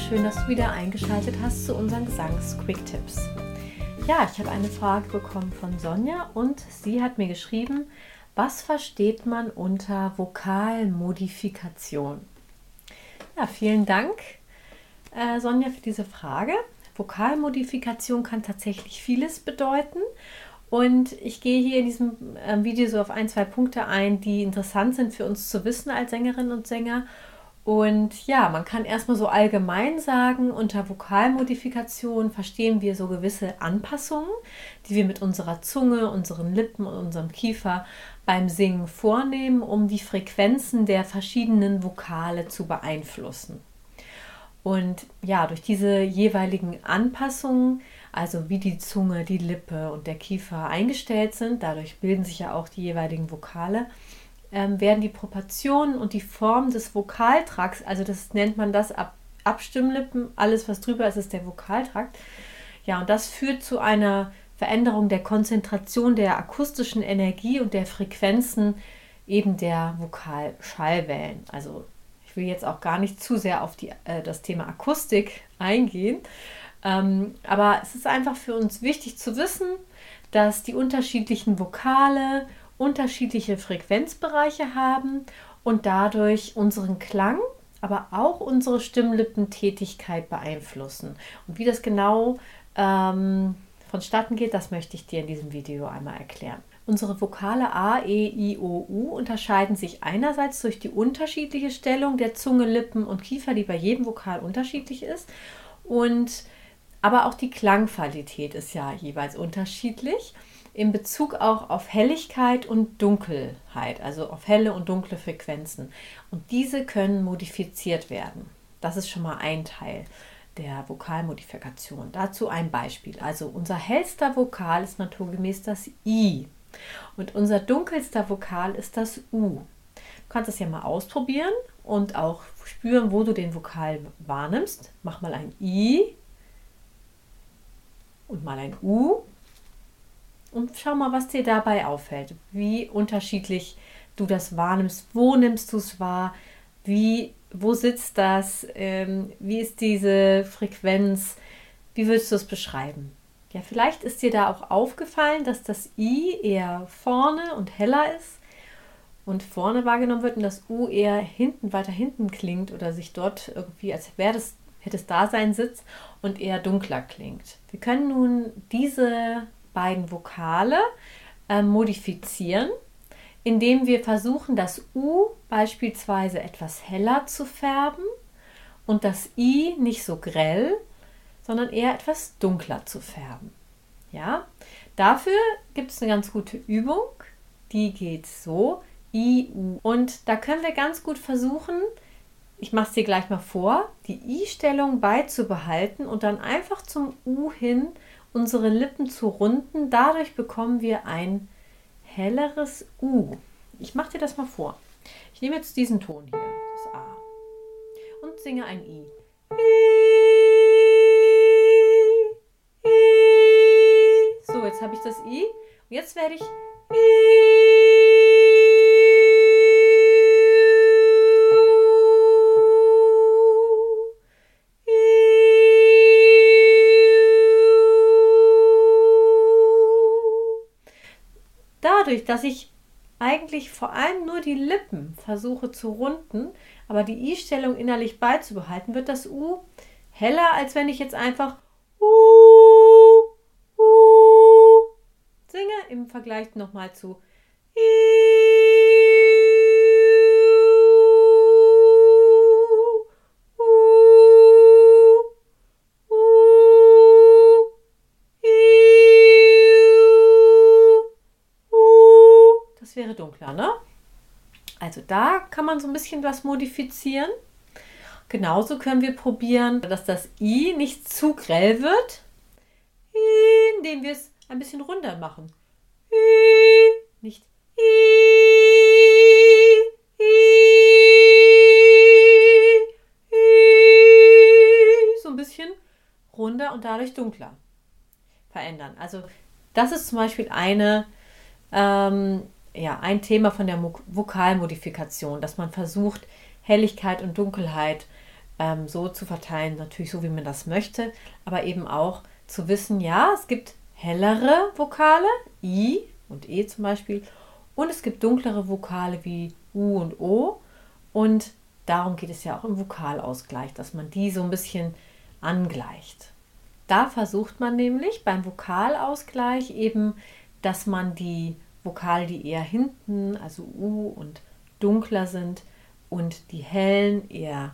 schön, dass du wieder eingeschaltet hast zu unseren Gesangs-Quick-Tipps. Ja, ich habe eine Frage bekommen von Sonja und sie hat mir geschrieben, was versteht man unter Vokalmodifikation? Ja, vielen Dank, äh, Sonja, für diese Frage. Vokalmodifikation kann tatsächlich vieles bedeuten. Und ich gehe hier in diesem äh, Video so auf ein, zwei Punkte ein, die interessant sind für uns zu wissen als Sängerinnen und Sänger und ja, man kann erstmal so allgemein sagen, unter Vokalmodifikation verstehen wir so gewisse Anpassungen, die wir mit unserer Zunge, unseren Lippen und unserem Kiefer beim Singen vornehmen, um die Frequenzen der verschiedenen Vokale zu beeinflussen. Und ja, durch diese jeweiligen Anpassungen, also wie die Zunge, die Lippe und der Kiefer eingestellt sind, dadurch bilden sich ja auch die jeweiligen Vokale, ähm, werden die Proportionen und die Form des Vokaltrakts, also das nennt man das Ab Abstimmlippen, alles was drüber ist, ist der Vokaltrakt. Ja, und das führt zu einer Veränderung der Konzentration der akustischen Energie und der Frequenzen eben der Vokalschallwellen. Also ich will jetzt auch gar nicht zu sehr auf die, äh, das Thema Akustik eingehen, ähm, aber es ist einfach für uns wichtig zu wissen, dass die unterschiedlichen Vokale unterschiedliche Frequenzbereiche haben und dadurch unseren Klang, aber auch unsere Stimmlippentätigkeit beeinflussen. Und wie das genau ähm, vonstatten geht, das möchte ich dir in diesem Video einmal erklären. Unsere Vokale A, E, I, O, U unterscheiden sich einerseits durch die unterschiedliche Stellung der Zunge, Lippen und Kiefer, die bei jedem Vokal unterschiedlich ist. Und aber auch die Klangqualität ist ja jeweils unterschiedlich in Bezug auch auf Helligkeit und Dunkelheit, also auf helle und dunkle Frequenzen. Und diese können modifiziert werden. Das ist schon mal ein Teil der Vokalmodifikation. Dazu ein Beispiel. Also unser hellster Vokal ist naturgemäß das I und unser dunkelster Vokal ist das U. Du kannst es ja mal ausprobieren und auch spüren, wo du den Vokal wahrnimmst. Mach mal ein I und mal ein U und schau mal, was dir dabei auffällt, wie unterschiedlich du das wahrnimmst, wo nimmst du es wahr, wie, wo sitzt das, ähm, wie ist diese Frequenz, wie würdest du es beschreiben? Ja, vielleicht ist dir da auch aufgefallen, dass das I eher vorne und heller ist und vorne wahrgenommen wird und das U eher hinten, weiter hinten klingt oder sich dort irgendwie, als wäre das, hätte es da seinen Sitz und eher dunkler klingt. Wir können nun diese beiden Vokale äh, modifizieren, indem wir versuchen, das U beispielsweise etwas heller zu färben und das I nicht so grell, sondern eher etwas dunkler zu färben. Ja, dafür gibt es eine ganz gute Übung, die geht so, I, U. Und da können wir ganz gut versuchen, ich mache es dir gleich mal vor, die I-Stellung beizubehalten und dann einfach zum U hin unsere Lippen zu runden. Dadurch bekommen wir ein helleres U. Ich mache dir das mal vor. Ich nehme jetzt diesen Ton hier, das A, und singe ein I. So, jetzt habe ich das I. Und jetzt werde ich dadurch, dass ich eigentlich vor allem nur die Lippen versuche zu runden, aber die I-Stellung innerlich beizubehalten, wird das U heller, als wenn ich jetzt einfach U, U singe im Vergleich nochmal zu dunkler, ne? Also da kann man so ein bisschen was modifizieren. Genauso können wir probieren, dass das I nicht zu grell wird, indem wir es ein bisschen runder machen. I, nicht I, I, I, so ein bisschen runder und dadurch dunkler verändern. Also das ist zum Beispiel eine ähm, ja, ein Thema von der Vokalmodifikation, dass man versucht, Helligkeit und Dunkelheit ähm, so zu verteilen, natürlich so, wie man das möchte, aber eben auch zu wissen, ja, es gibt hellere Vokale, I und E zum Beispiel, und es gibt dunklere Vokale wie U und O. Und darum geht es ja auch im Vokalausgleich, dass man die so ein bisschen angleicht. Da versucht man nämlich beim Vokalausgleich eben, dass man die Vokale, die eher hinten, also U und dunkler sind, und die hellen, eher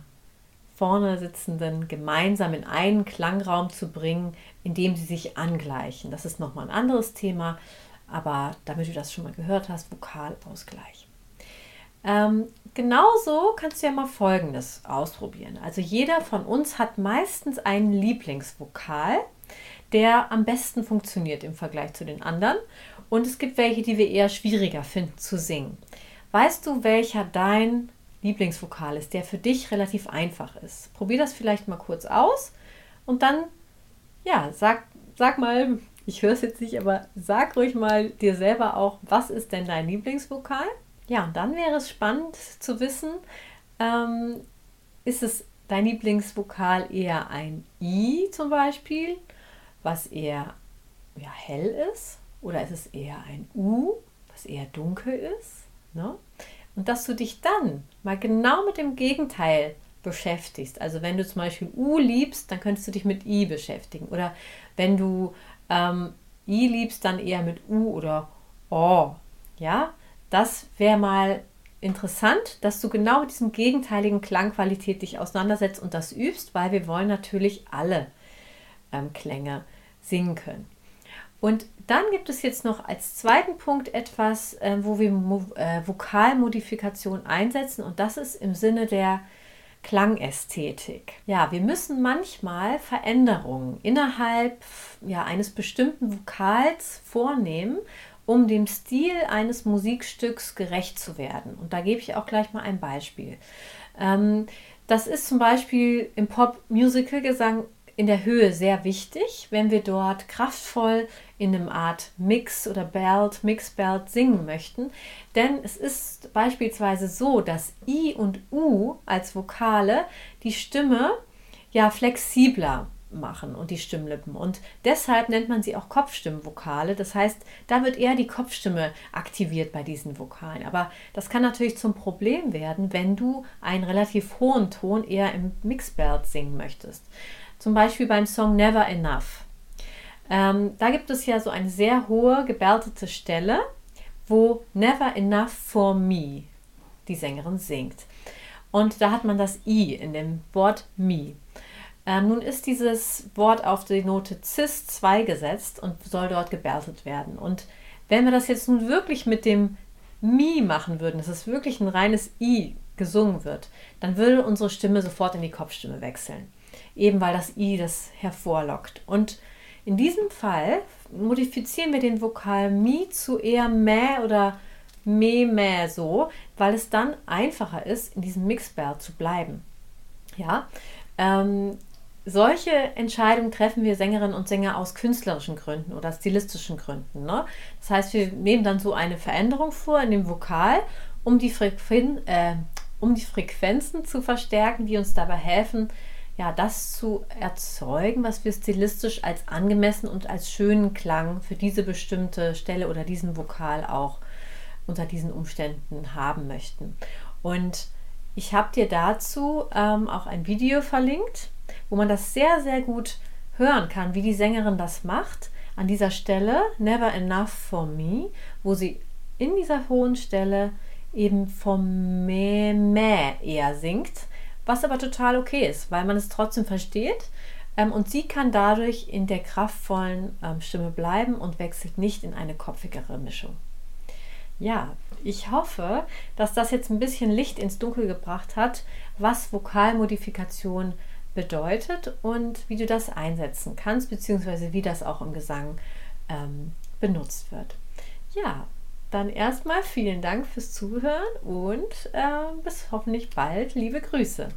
vorne sitzenden gemeinsam in einen Klangraum zu bringen, indem sie sich angleichen. Das ist nochmal ein anderes Thema, aber damit du das schon mal gehört hast, Vokalausgleich. Ähm, genauso kannst du ja mal Folgendes ausprobieren. Also jeder von uns hat meistens einen Lieblingsvokal, der am besten funktioniert im Vergleich zu den anderen. Und es gibt welche, die wir eher schwieriger finden zu singen. Weißt du, welcher dein Lieblingsvokal ist, der für dich relativ einfach ist? Probier das vielleicht mal kurz aus und dann, ja, sag, sag mal, ich höre es jetzt nicht, aber sag ruhig mal dir selber auch, was ist denn dein Lieblingsvokal? Ja, und dann wäre es spannend zu wissen, ähm, ist es dein Lieblingsvokal eher ein I zum Beispiel, was eher ja, hell ist, oder ist es eher ein U, was eher dunkel ist? Ne? Und dass du dich dann mal genau mit dem Gegenteil beschäftigst. Also wenn du zum Beispiel U liebst, dann könntest du dich mit I beschäftigen. Oder wenn du ähm, I liebst, dann eher mit U oder O. Ja, das wäre mal interessant, dass du genau mit diesem gegenteiligen Klangqualität dich auseinandersetzt und das übst, weil wir wollen natürlich alle ähm, Klänge singen können. Und dann gibt es jetzt noch als zweiten Punkt etwas, äh, wo wir Mo äh, Vokalmodifikation einsetzen und das ist im Sinne der Klangästhetik. Ja, wir müssen manchmal Veränderungen innerhalb ja, eines bestimmten Vokals vornehmen, um dem Stil eines Musikstücks gerecht zu werden. Und da gebe ich auch gleich mal ein Beispiel. Ähm, das ist zum Beispiel im Pop-Musical-Gesang in der Höhe sehr wichtig, wenn wir dort kraftvoll in einem Art Mix oder Belt, Mix-Belt singen möchten. Denn es ist beispielsweise so, dass I und U als Vokale die Stimme ja flexibler machen und die Stimmlippen. Und deshalb nennt man sie auch Kopfstimmvokale. Das heißt, da wird eher die Kopfstimme aktiviert bei diesen Vokalen. Aber das kann natürlich zum Problem werden, wenn du einen relativ hohen Ton eher im Mixbelt singen möchtest. Zum Beispiel beim Song Never Enough. Ähm, da gibt es ja so eine sehr hohe gebärtete Stelle, wo Never Enough for Me die Sängerin singt. Und da hat man das I in dem Wort Me. Ähm, nun ist dieses Wort auf die Note Cis 2 gesetzt und soll dort gebärtet werden. Und wenn wir das jetzt nun wirklich mit dem Mi machen würden, dass es wirklich ein reines I gesungen wird, dann würde unsere Stimme sofort in die Kopfstimme wechseln. Eben weil das I das hervorlockt. Und in diesem Fall modifizieren wir den Vokal Mi zu eher Mä oder Me, Mä so, weil es dann einfacher ist, in diesem Mixbell zu bleiben. Ja, ähm, solche Entscheidungen treffen wir Sängerinnen und Sänger aus künstlerischen Gründen oder stilistischen Gründen. Ne? Das heißt, wir nehmen dann so eine Veränderung vor in dem Vokal, um die, äh, um die Frequenzen zu verstärken, die uns dabei helfen, ja, das zu erzeugen, was wir stilistisch als angemessen und als schönen Klang für diese bestimmte Stelle oder diesen Vokal auch unter diesen Umständen haben möchten. Und ich habe dir dazu ähm, auch ein Video verlinkt wo man das sehr, sehr gut hören kann, wie die Sängerin das macht. An dieser Stelle, Never Enough for Me, wo sie in dieser hohen Stelle eben vom Mäh, Mäh eher singt, was aber total okay ist, weil man es trotzdem versteht. Ähm, und sie kann dadurch in der kraftvollen ähm, Stimme bleiben und wechselt nicht in eine kopfigere Mischung. Ja, ich hoffe, dass das jetzt ein bisschen Licht ins Dunkel gebracht hat, was Vokalmodifikation bedeutet und wie du das einsetzen kannst, beziehungsweise wie das auch im Gesang ähm, benutzt wird. Ja, dann erstmal vielen Dank fürs Zuhören und äh, bis hoffentlich bald. Liebe Grüße.